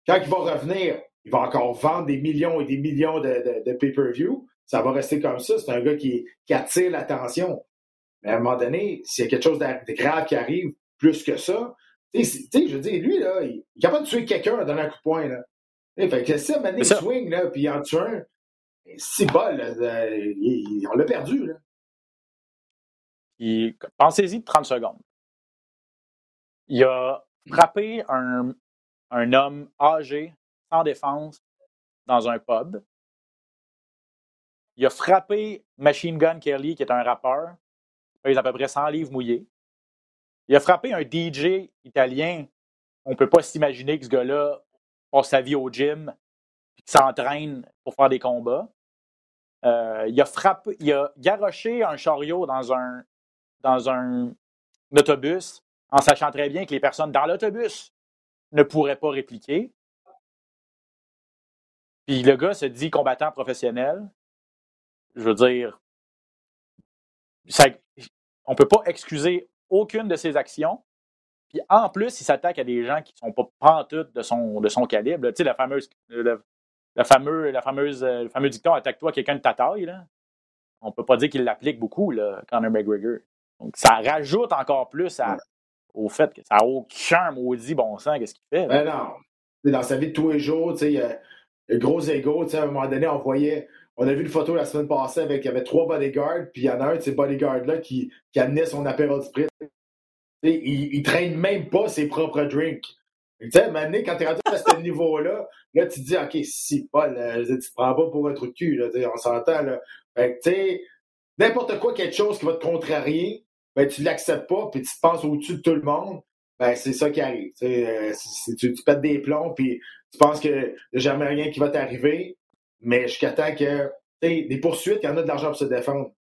Quand il va revenir, il va encore vendre des millions et des millions de, pay-per-view. Ça va rester comme ça. C'est un gars qui attire l'attention. Mais à un moment donné, s'il y a quelque chose de grave qui arrive, plus que ça, tu sais, je veux dire, lui, là, il est capable de tuer quelqu'un donnant un coup de poing, là. fait que si à il swing, là, puis il en tue un, c'est bol, on l'a perdu, là. Pensez-y de 30 secondes il a frappé un, un homme âgé, sans défense, dans un pub. Il a frappé Machine Gun Kelly, qui est un rappeur. Il a à peu près 100 livres mouillés. Il a frappé un DJ italien. On ne peut pas s'imaginer que ce gars-là passe sa vie au gym et s'entraîne pour faire des combats. Euh, il a frappé, il a garoché un chariot dans un, dans un autobus en sachant très bien que les personnes dans l'autobus ne pourraient pas répliquer. Puis le gars se dit combattant professionnel. Je veux dire, on ne peut pas excuser aucune de ses actions. Puis en plus, il s'attaque à des gens qui ne sont pas pantoutes de son, de son calibre. Tu sais, la fameuse, la, fameuse, la fameuse, le fameux dicton attaque-toi quelqu'un de ta taille. Là. On ne peut pas dire qu'il l'applique beaucoup, là, Conor McGregor. Donc, ça rajoute encore plus à, au fait que ça n'a aucun maudit bon sens, qu'est-ce qu'il fait. Ben non. Dans sa vie de tous les jours, il y a le gros ego. À un moment donné, on voyait. On a vu une photo la semaine passée avec il y avait trois bodyguards, puis il y en a un de ces bodyguards-là qui, qui amenait son apéro sprint. Il, il traîne même pas ses propres drinks. Tu sais, maintenant, quand tu es rendu à ce niveau-là, là, tu te dis, OK, si, Paul, tu te prends pas pour un de cul, là, on s'entend, là. Fait tu sais, n'importe quoi, quelque chose qui va te contrarier, ben, tu l'acceptes pas, puis tu te penses au-dessus de tout le monde, ben, c'est ça qui arrive. Euh, tu, tu pètes des plombs, puis tu penses qu'il n'y a jamais rien qui va t'arriver, mais jusqu'à temps que, des poursuites, il y en a de l'argent pour se défendre.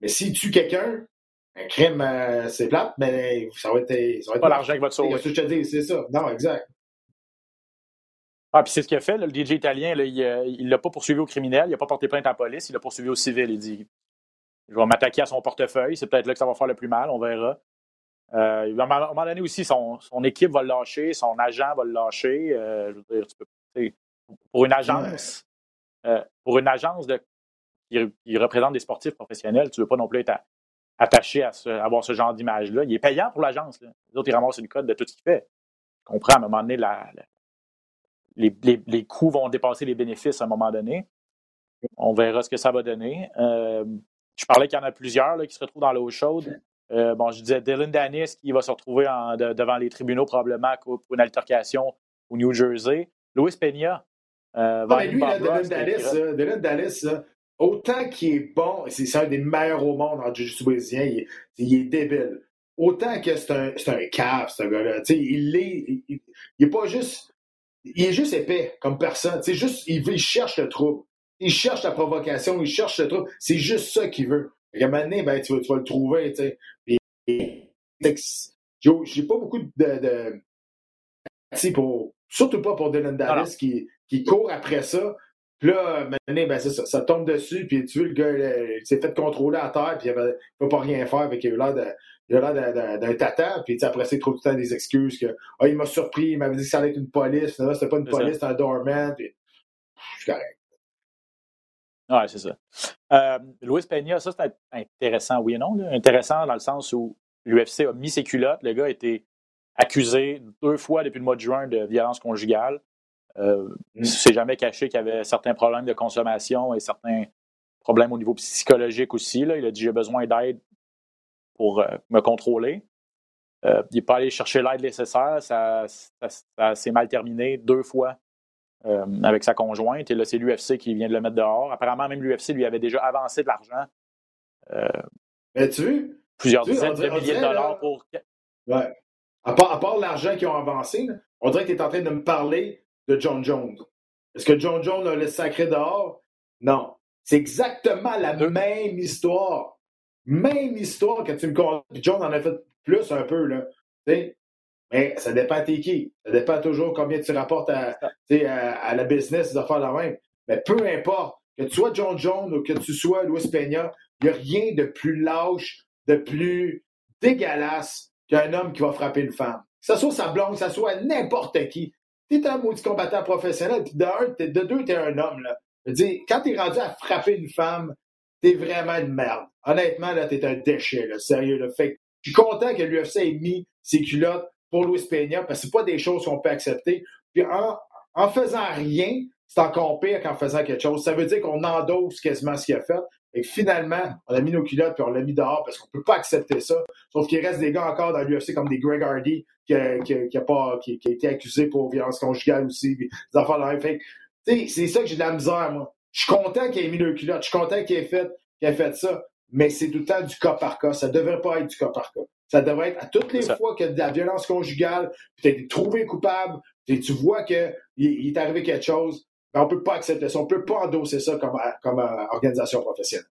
Mais si tu quelqu'un, un crime, euh, c'est plate, mais ça va être. Ça va être pas l'argent qui va te sauver. C'est ce que je te dis, c'est ça. Non, exact. Ah, puis c'est ce qu'il a fait, le DJ italien. Là, il ne l'a pas poursuivi au criminel, il n'a pas porté plainte à la police, il l'a poursuivi au civil. Il dit Je vais m'attaquer à son portefeuille, c'est peut-être là que ça va faire le plus mal, on verra. Euh, à un moment donné aussi, son, son, équipe va le lâcher, son agent va le lâcher. Euh, je veux dire, tu peux, pour une agence, euh, pour une agence de, qui, représente des sportifs professionnels, tu ne veux pas non plus être attaché à, avoir ce genre d'image-là. Il est payant pour l'agence. Les autres, ils ramassent une cote de tout ce qu'il fait. Je comprends, à un moment donné, la, les, les, coûts vont dépasser les bénéfices à un moment donné. On verra ce que ça va donner. Euh, je parlais qu'il y en a plusieurs là, qui se retrouvent dans l'eau chaude. Euh, bon, je disais Dylan Dennis qui va se retrouver en, devant les tribunaux probablement pour une altercation au New Jersey. Louis Peña. Euh, ah, lui, Dylan Dennis, Dylan Dennis autant qu'il est bon, c'est un des meilleurs au monde en jiu-jitsu brésilien, il, il, est débile. Autant que c'est un, un cave, ce gars-là. Il est, il, il, est pas juste il est juste épais comme personne. C'est juste, il, il, cherche le trouble. Il cherche la provocation, il cherche le trouble. C'est juste ça qu'il veut. Et à un moment donné, ben, tu, vas, tu vas le trouver. J'ai pas beaucoup de, de pour, surtout pas pour Dylan Dallas qui, qui court après ça. Puis là, maintenant, ben, ça, ça, tombe dessus, puis tu veux, le gars, il s'est fait contrôler à terre, puis il ne peut pas rien faire, avec il a l'air d'un tata, puis après ça, il trouve tout le temps des excuses que ah, il m'a surpris, il m'avait dit que ça allait être une police, non, c'était pas une police, c'était un doorman, puis je suis correct. Ouais, c'est ça. Euh, Louis Peña, ça c'est intéressant, oui et non. Intéressant dans le sens où l'UFC a mis ses culottes. Le gars a été accusé deux fois depuis le mois de juin de violence conjugale. Euh, mm. s'est jamais caché qu'il y avait certains problèmes de consommation et certains problèmes au niveau psychologique aussi. Là. Il a dit j'ai besoin d'aide pour euh, me contrôler. Euh, il n'est pas allé chercher l'aide nécessaire. Ça, s'est mal terminé deux fois euh, avec sa conjointe. Et là, c'est l'UFC qui vient de le mettre dehors. Apparemment, même l'UFC lui avait déjà avancé de l'argent. Mais tu Plusieurs dizaines de milliers de dollars pour. Ouais. À part, à part l'argent qu'ils ont avancé, on dirait que tu es en train de me parler de John Jones. Est-ce que John Jones a le sacré dehors? Non. C'est exactement la même histoire. Même histoire que tu me comptes. John en a fait plus un peu, là. Mais ça dépend de qui. Ça dépend toujours combien tu rapportes à, à, la business de faire la même. Mais peu importe, que tu sois John Jones ou que tu sois Louis Peña, il n'y a rien de plus lâche, de plus dégueulasse qu'un homme qui va frapper une femme. Que ce soit sa blonde, que ce soit n'importe qui t'es un maudit combattant professionnel, puis de de deux, t'es un homme, là. Je veux dire, quand t'es rendu à frapper une femme, t'es vraiment une merde. Honnêtement, là, t'es un déchet, là, sérieux. Fait je suis content que l'UFC ait mis ses culottes pour Louis Peña, parce que c'est pas des choses qu'on peut accepter. Puis en, faisant rien, c'est encore pire qu'en faisant quelque chose. Ça veut dire qu'on endosse quasiment ce qu'il a fait. Et finalement, on a mis nos culottes puis on l'a mis dehors parce qu'on peut pas accepter ça. Sauf qu'il reste des gars encore dans l'UFC comme des Greg Hardy qui a, qui, a, pas, qui, a été accusé pour violence conjugale aussi, des affaires de fait. C'est ça que j'ai de la misère, moi. Je suis content qu'il ait mis le culotte. Je suis content qu'il ait fait, qu'il ait fait ça. Mais c'est tout le temps du cas par cas. Ça devrait pas être du cas par cas. Ça devrait être à toutes les fois a de la violence conjugale, puis tu été trouvé coupable, puis tu vois qu'il il est arrivé quelque chose, on ne peut pas accepter ça. On ne peut pas endosser ça comme, comme euh, organisation professionnelle.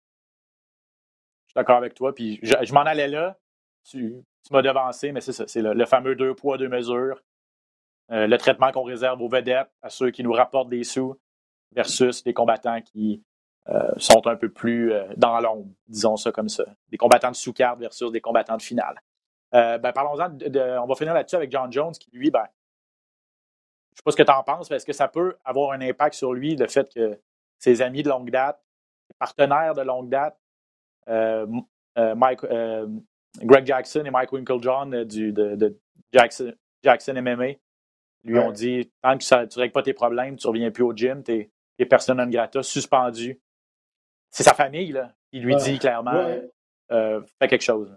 Je suis d'accord avec toi. Puis je, m'en allais là. Tu, m'as devancé, mais c'est ça. C'est le, fameux deux poids, deux mesures. Euh, le traitement qu'on réserve aux vedettes, à ceux qui nous rapportent des sous, versus les combattants qui euh, sont un peu plus dans l'ombre, disons ça comme ça. Des combattants de sous-carte versus des combattants de finale. ben, Parlons-en, on va finir là-dessus avec John Jones, qui lui, ben, je ne sais pas ce que tu en penses, mais est-ce que ça peut avoir un impact sur lui, le fait que ses amis de longue date, ses partenaires de longue date, euh, euh, Mike, euh, Greg Jackson et Mike Winklejohn du, de, de Jackson, Jackson MMA lui ont dit tant que ça, tu ne règles pas tes problèmes, tu ne reviens plus au gym, tu es, personne non grata, suspendu. C'est sa famille, là. Il lui dit clairement euh, fais quelque chose.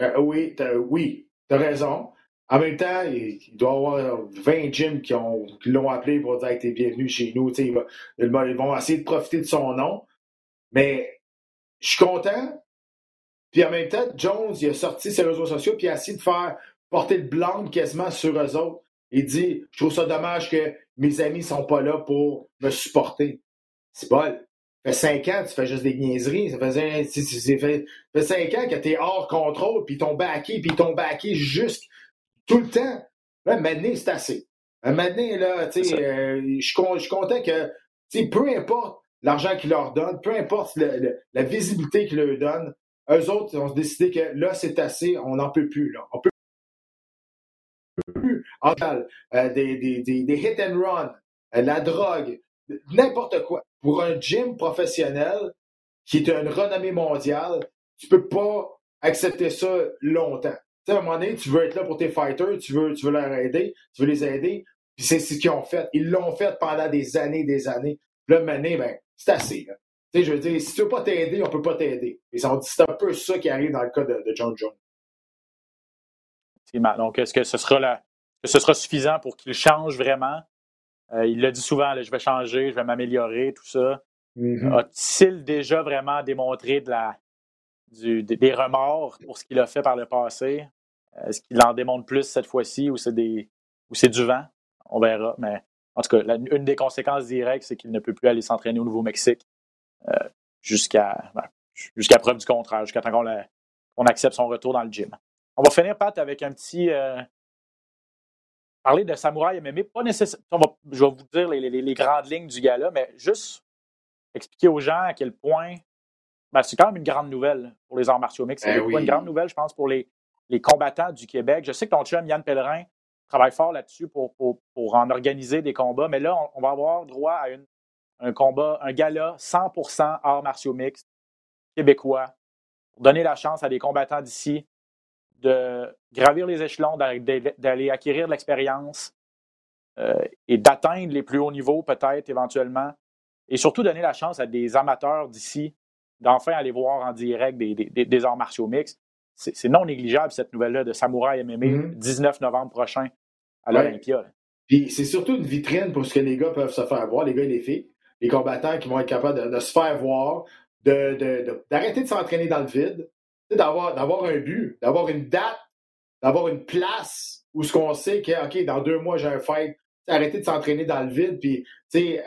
Euh, oui, oui, tu as raison. En même temps, il, doit y avoir 20 gyms qui, ont, l'ont appelé pour dire que tu es bienvenu chez nous. ils vont essayer de profiter de son nom. Mais je suis content. Puis en même temps, Jones, il a sorti ses réseaux sociaux puis il a essayé de faire porter le blanc quasiment sur eux autres. Il dit Je trouve ça dommage que mes amis ne sont pas là pour me supporter. C'est pas. Ça fait cinq ans, tu fais juste des niaiseries. Ça fait, ça fait, cinq ans que tu es hors contrôle, puis ton backé, puis ton backé juste tout le temps. Là, maintenant, c'est assez. Maintenant, là, tu sais, euh, je suis content que, tu peu importe l'argent qu'ils leur donnent, peu importe la visibilité qu'ils leur donnent, eux autres ont décidé que là, c'est assez, on n'en peut plus. Là. On peut plus. Euh, des, des, des, hit and run, euh, la drogue, n'importe quoi. Pour un gym professionnel qui est une renommée mondiale, tu peux pas accepter ça longtemps. Tu sais, à un moment donné, tu veux être là pour tes fighters, tu veux, tu veux leur aider, tu veux les aider, puis c'est ce qu'ils ont fait. Ils l'ont fait pendant des années, des années. Puis là, ben, c'est assez. Là. Tu sais, je veux dire, si tu veux pas t'aider, on peut pas t'aider. Et c'est un peu ça qui arrive dans le cas de, de John Jones. Donc, est-ce que ce sera la, que ce sera suffisant pour qu'il change vraiment? Euh, il l'a dit souvent, je vais changer, je vais m'améliorer, tout ça. Mm-hmm. A-t-il déjà vraiment démontré de la, des remords pour ce qu'il a fait par le passé? Est-ce qu'il en démontre plus cette fois-ci ou c'est des ou c'est du vent? On verra. Mais en tout cas, une des conséquences directes, c'est qu'il ne peut plus aller s'entraîner au Nouveau-Mexique jusqu'à ben, jusqu'à preuve du contraire, jusqu'à temps qu'on accepte son retour dans le gym. On va finir, Pat, avec un petit. Euh, parler de Samouraï MMA. Pas nécessairement. Je vais vous dire les, grandes lignes du gala, mais juste expliquer aux gens à quel point. Ben, c'est quand même une grande nouvelle pour les arts martiaux mixtes. C'est eh une grande nouvelle, je pense, pour les, combattants du Québec. Je sais que ton chum, Yann Pellerin, travaille fort là-dessus pour, pour, en organiser des combats, mais là, on, va avoir droit à une, un combat, un gala 100% arts martiaux mixtes québécois pour donner la chance à des combattants d'ici de gravir les échelons, d'aller acquérir de l'expérience euh, et d'atteindre les plus hauts niveaux peut-être éventuellement, et surtout donner la chance à des amateurs d'ici d'enfin aller voir en direct des, arts martiaux mixtes. C'est non négligeable cette nouvelle-là de Samouraï MMA, 19 mm-hmm. novembre prochain à l'Olympia. Puis c'est surtout une vitrine pour ce que les gars peuvent se faire voir, les gars et les filles, les combattants qui vont être capables de, se faire voir, d'arrêter de s'entraîner dans le vide, d'avoir, un but, d'avoir une date, d'avoir une place où ce qu'on sait que, OK, dans deux mois, j'ai un fight. Arrêter de s'entraîner dans le vide, puis, tu sais,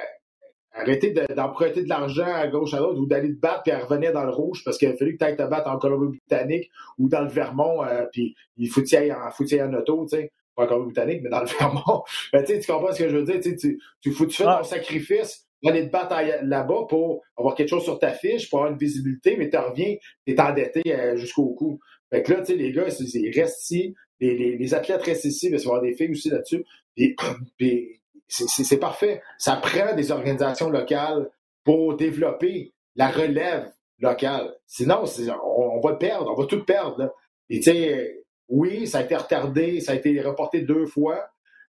arrêter d'emprunter de, l'argent à gauche à l'autre ou d'aller te battre puis à revenir dans le rouge parce qu'il a fallu que tu ailles te battre en Colombie-Britannique ou dans le Vermont, euh, puis il faut en, faut en auto, tu sais. Pas en Colombie-Britannique, mais dans le Vermont. Tu comprends ce que je veux dire? Tu, tu, tu, tu fais ton sacrifice aller te battre là-bas pour avoir quelque chose sur ta fiche, pour avoir une visibilité, mais tu reviens, tu es endetté euh, jusqu'au cou. Fait que là, tu sais, les gars, ils restent ici, les, athlètes restent ici, mais il va avoir des filles aussi là-dessus. C'est parfait. Ça prend des organisations locales pour développer la relève locale. Sinon, on, va perdre, on va tout perdre. Et tu sais, oui, ça a été retardé, ça a été reporté deux fois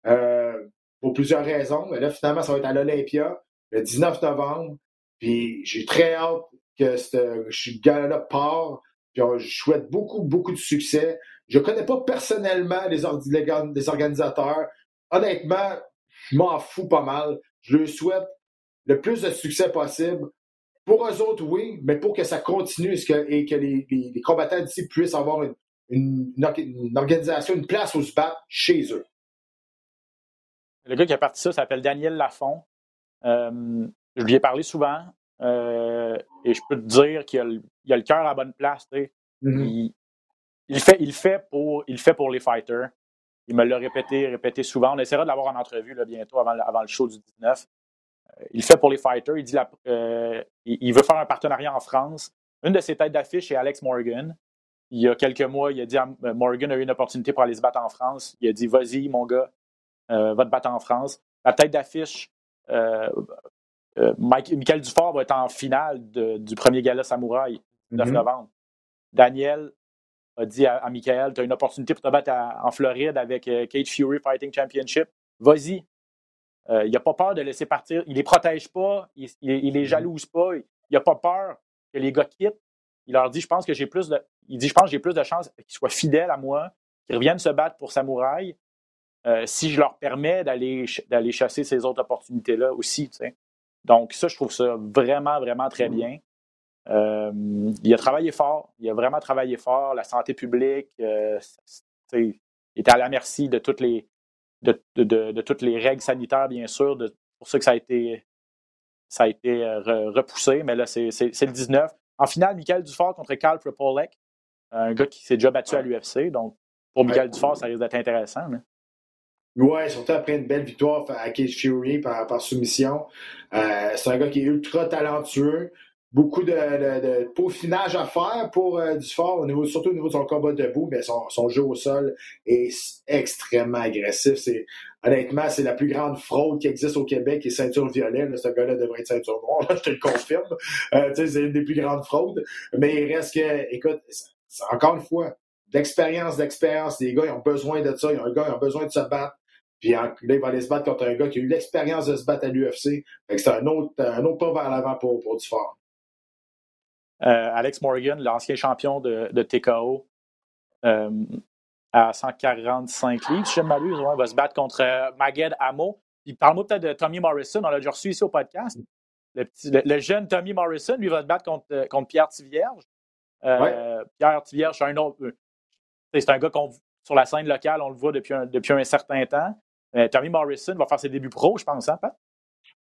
euh, pour plusieurs raisons. Mais là, finalement, ça va être à l'Olympia le 19 novembre. Puis j'ai très hâte que ce gars-là part. Puis je souhaite beaucoup, beaucoup de succès. Je ne connais pas personnellement les, les organisateurs. Honnêtement, je m'en fous pas mal. Je leur souhaite le plus de succès possible. Pour eux autres, oui, mais pour que ça continue et que, les, combattants d'ici puissent avoir une, organisation, une place où se battre chez eux. Le gars qui a parti ça s'appelle Daniel Lafont. Euh, je lui ai parlé souvent euh, et je peux te dire qu'il a, a, le cœur à la bonne place. Mm-hmm. il, fait, il, fait pour, il fait pour les fighters. Il me l'a répété, répété souvent. On essaiera de l'avoir en entrevue là, bientôt avant, avant, le show du 19. Euh, il fait pour les fighters. Il, dit il, veut faire un partenariat en France. Une de ses têtes d'affiche est Alex Morgan. Il y a quelques mois, il a dit Morgan a eu une opportunité pour aller se battre en France. Il a dit Vas-y, mon gars, va te battre en France. La tête d'affiche euh, euh, Michael Dufort va être en finale du premier gala Samouraï, 9 mm-hmm. novembre. Daniel a dit à, Michael, tu as une opportunité pour te battre en Floride avec Cage Fury Fighting Championship. Vas-y. il n'a pas peur de laisser partir. Il les protège pas. Il, il, les mm-hmm. jalouse pas. Il n'a pas peur que les gars quittent. Il leur dit, je pense que j'ai plus de, il dit, je pense que j'ai plus de chances qu'ils soient fidèles à moi, qu'ils reviennent se battre pour Samouraï, euh, si je leur permets d'aller, d'aller chasser ces autres opportunités-là aussi. Donc, ça, je trouve ça vraiment, vraiment très bien. Euh, il a travaillé fort. Il a vraiment travaillé fort. La santé publique, euh, il était à la merci de toutes les, de, toutes les règles sanitaires, bien sûr. Pour ça que ça a été, ça a été repoussé. Mais là, c'est, le 19. En finale, Michael Dufort contre Carl Propolek, un gars qui s'est déjà battu à l'UFC. Donc, pour Michael Dufort, ça risque d'être intéressant. Oui, surtout après une belle victoire à Cage Fury par, soumission. Euh, c'est un gars qui est ultra talentueux. Beaucoup de, peaufinage à faire pour euh, Dufort, au niveau, surtout au niveau de son combat debout, mais son, jeu au sol est extrêmement agressif. C'est, honnêtement, c'est la plus grande fraude qui existe au Québec, et ceinture violet. ce gars-là devrait être ceinture noire, je te le confirme. Euh, c'est une des plus grandes fraudes. Mais il reste que, écoute, encore une fois, d'expérience, d'expérience. Les gars, ils ont besoin de ça. Ont, gars, ils ont besoin de se battre. Puis là, il va aller se battre contre un gars qui a eu l'expérience de se battre à l'UFC. c'est un autre, un autre pas vers l'avant pour, pour Dufort. Euh, Alex Morgan, l'ancien champion de, de TKO, euh, à 145 livres, si je ne m'abuse, va se battre contre euh, Maged Amo. Puis parle-moi peut-être de Tommy Morrison, on l'a déjà reçu ici au podcast. Le, jeune Tommy Morrison, lui, va se battre contre, contre Pierre Tivierge. Pierre Tivierge, c'est un autre. C'est un gars qu'on sur la scène locale, on le voit depuis un, depuis un certain temps. Euh, Tommy Morrison va faire ses débuts pro, je pense, hein, Pat?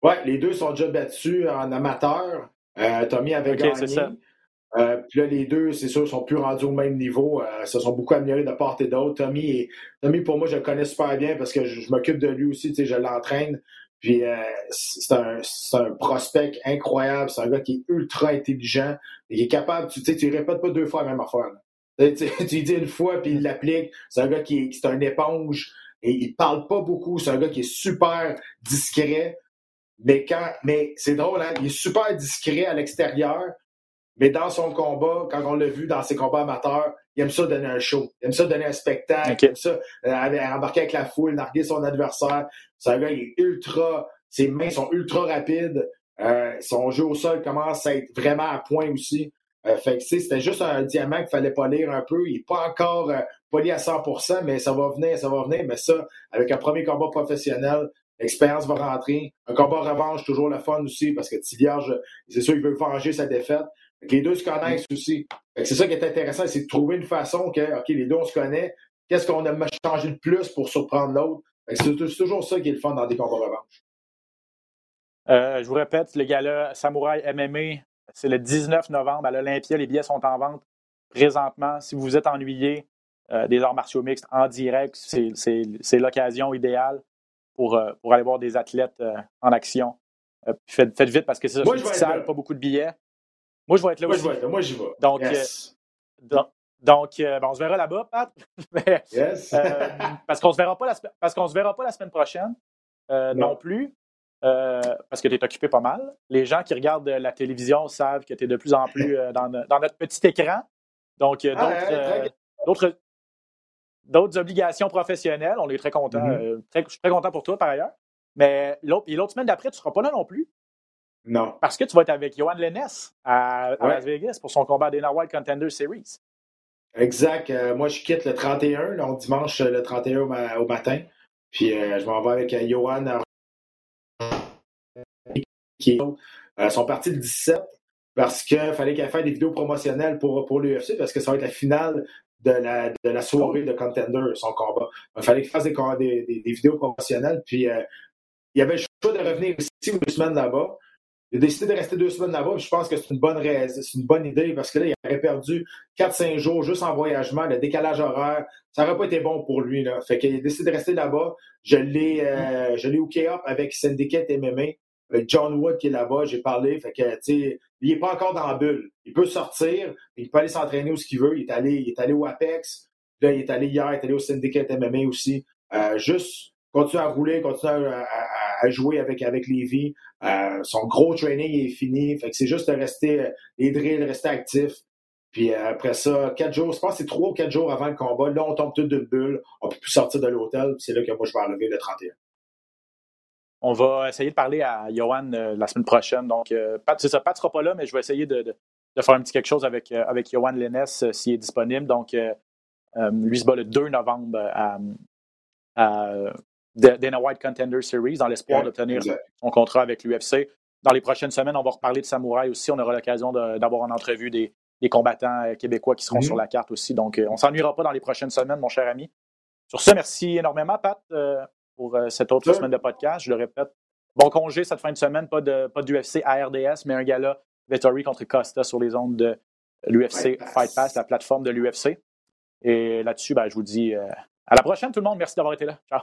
Oui, les deux sont déjà battus en amateur. Euh, Tommy avait gagné. Ça. Euh, puis là, les deux, c'est sûr, sont plus rendus au même niveau. Ils se sont beaucoup améliorés de part et d'autre. Tommy, Tommy, pour moi, je le connais super bien parce que je, m'occupe de lui aussi, je l'entraîne. Puis c'est un, un, prospect incroyable. C'est un gars qui est ultra intelligent et qui est capable, tu sais, tu répètes pas deux fois la même affaire. Tu, tu dis une fois, puis il l'applique. C'est un gars qui est, un éponge et il parle pas beaucoup. C'est un gars qui est super discret. Mais quand, mais c'est drôle, hein? Il est super discret à l'extérieur, mais dans son combat, quand on l'a vu dans ses combats amateurs, il aime ça donner un show. Il aime ça donner un spectacle. Il aime ça euh, embarquer avec la foule, narguer son adversaire. C'est un gars, il est ultra, ses mains sont ultra rapides. Euh, son jeu au sol commence à être vraiment à point aussi. Euh, fait que c'était juste un diamant qu'il fallait pas lire un peu. Il n'est pas encore euh, poli à 100%, mais ça va venir, ça va venir. Mais ça, avec un premier combat professionnel, l'expérience va rentrer. Un combat revanche, toujours le fun aussi, parce que Tivierge, c'est sûr, il veut venger sa défaite. les deux se connaissent aussi. C'est ça qui est intéressant, c'est de trouver une façon que, OK, les deux, on se connaît. Qu'est-ce qu'on a changé de plus pour surprendre l'autre? C'est toujours ça qui est le fun dans des combats revanche. Euh, je vous répète, les gars-là, Samouraï MMA, c'est le 19 novembre à l'Olympia. Les billets sont en vente présentement. Si vous vous êtes ennuyé euh, des arts martiaux mixtes en direct, c'est l'occasion idéale pour, euh, pour aller voir des athlètes euh, en action. Faites, vite parce que c'est ça, pas beaucoup de billets. Moi, je vais être là aussi. moi, j'y vais. Donc, donc, on se verra là-bas, Pat. parce qu'on ne se verra pas la, parce qu'on se verra pas la semaine prochaine non plus. Parce que tu es occupé pas mal. Les gens qui regardent la télévision savent que tu es de plus en plus euh, dans, notre petit écran. Donc, ah, d'autres, d'autres, obligations professionnelles. On est très content. Mm-hmm. je suis très content pour toi, par ailleurs. Mais l'autre, semaine d'après, tu ne seras pas là non plus. Non. Parce que tu vas être avec Johan Lennes à, Las Vegas pour son combat Dana White Contender Series. Exact. moi, je quitte le 31, donc dimanche le 31 au, matin. Puis je m'en vais avec Johan qui euh, sont partis le 17 parce qu'il fallait qu'elle fasse des vidéos promotionnelles pour, pour l'UFC parce que ça va être la finale de la, soirée de Contender, son combat. Il fallait qu'il fasse des, des, vidéos promotionnelles. Puis euh, il y avait le choix de revenir aussi deux semaines là-bas. Il a décidé de rester deux semaines là-bas. Je pense que c'est une bonne c'est une bonne idée parce que là, il aurait perdu 4-5 jours juste en voyagement, le décalage horaire. Ça n'aurait pas été bon pour lui. Là. Fait qu'il a décidé de rester là-bas. Je l'ai euh, je l'ai hooké up avec Syndicate MMA John Wood qui est là-bas, j'ai parlé. Fait que, il n'est pas encore dans la bulle. Il peut sortir, il peut aller s'entraîner où ce qu'il veut. Il est allé, il est allé au Apex. Là, il est allé hier, il est allé au Syndicate MMA aussi. Euh, juste continuer à rouler, continuer à, jouer avec, avec Lévi. Euh, son gros training est fini. Fait que c'est juste de rester, les drills, rester actif. Puis euh, après ça, quatre jours, je pense que c'est trois ou quatre jours avant le combat. Là, on tombe tous d'une bulle. On peut plus sortir de l'hôtel. C'est là que moi, je vais arriver le 31. On va essayer de parler à Johan euh, la semaine prochaine. Donc, euh, Pat, c'est ça, Pat ne sera pas là, mais je vais essayer de, de, de faire un petit quelque chose avec, euh, avec Johan Lennes s'il est disponible. Donc, lui se bat le 2 novembre à, à Dana White Contender Series dans l'espoir Ouais, d'obtenir son contrat avec l'UFC. Dans les prochaines semaines, on va reparler de Samouraï aussi. On aura l'occasion d'avoir en entrevue des, des combattants québécois qui seront Mhm. sur la carte aussi. Donc, on s'ennuiera pas dans les prochaines semaines, mon cher ami. Sur ce, merci énormément, Pat, euh, pour euh, cette autre semaine de podcast. Je le répète, bon congé cette fin de semaine, pas de pas d'UFC à RDS, mais un gala Vettori contre Costa sur les ondes de l'UFC Fight Pass. Fight Pass, la plateforme de l'UFC. Et là-dessus, ben, je vous dis euh, à la prochaine, tout le monde. Merci d'avoir été là. Ciao.